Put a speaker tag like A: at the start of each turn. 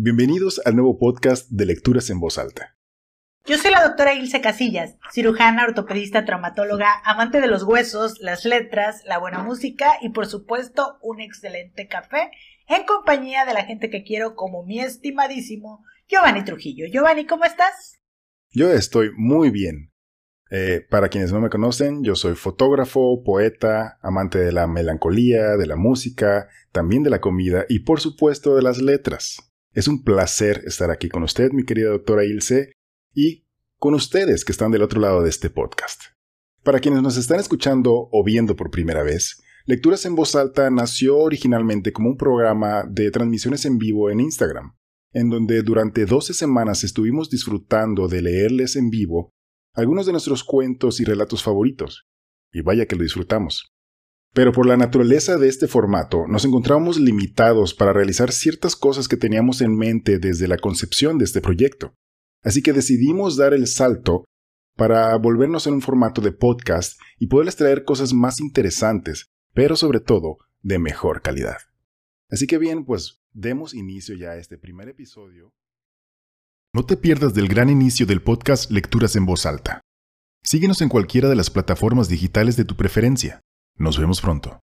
A: Bienvenidos al nuevo podcast de Lecturas en Voz Alta.
B: Yo soy la doctora Ilse Casillas, cirujana, ortopedista, traumatóloga, amante de los huesos, las letras, la buena música y por supuesto un excelente café en compañía de la gente que quiero como mi estimadísimo Giovanni Trujillo. Giovanni, ¿cómo estás?
A: Yo estoy muy bien. Eh, para quienes no me conocen, yo soy fotógrafo, poeta, amante de la melancolía, de la música, también de la comida y por supuesto de las letras. Es un placer estar aquí con usted, mi querida doctora Ilse, y con ustedes que están del otro lado de este podcast. Para quienes nos están escuchando o viendo por primera vez, Lecturas en Voz Alta nació originalmente como un programa de transmisiones en vivo en Instagram, en donde durante 12 semanas estuvimos disfrutando de leerles en vivo algunos de nuestros cuentos y relatos favoritos. Y vaya que lo disfrutamos. Pero por la naturaleza de este formato, nos encontramos limitados para realizar ciertas cosas que teníamos en mente desde la concepción de este proyecto. Así que decidimos dar el salto para volvernos en un formato de podcast y poderles traer cosas más interesantes, pero sobre todo de mejor calidad. Así que bien, pues demos inicio ya a este primer episodio. No te pierdas del gran inicio del podcast Lecturas en Voz Alta. Síguenos en cualquiera de las plataformas digitales de tu preferencia. Nos vemos pronto.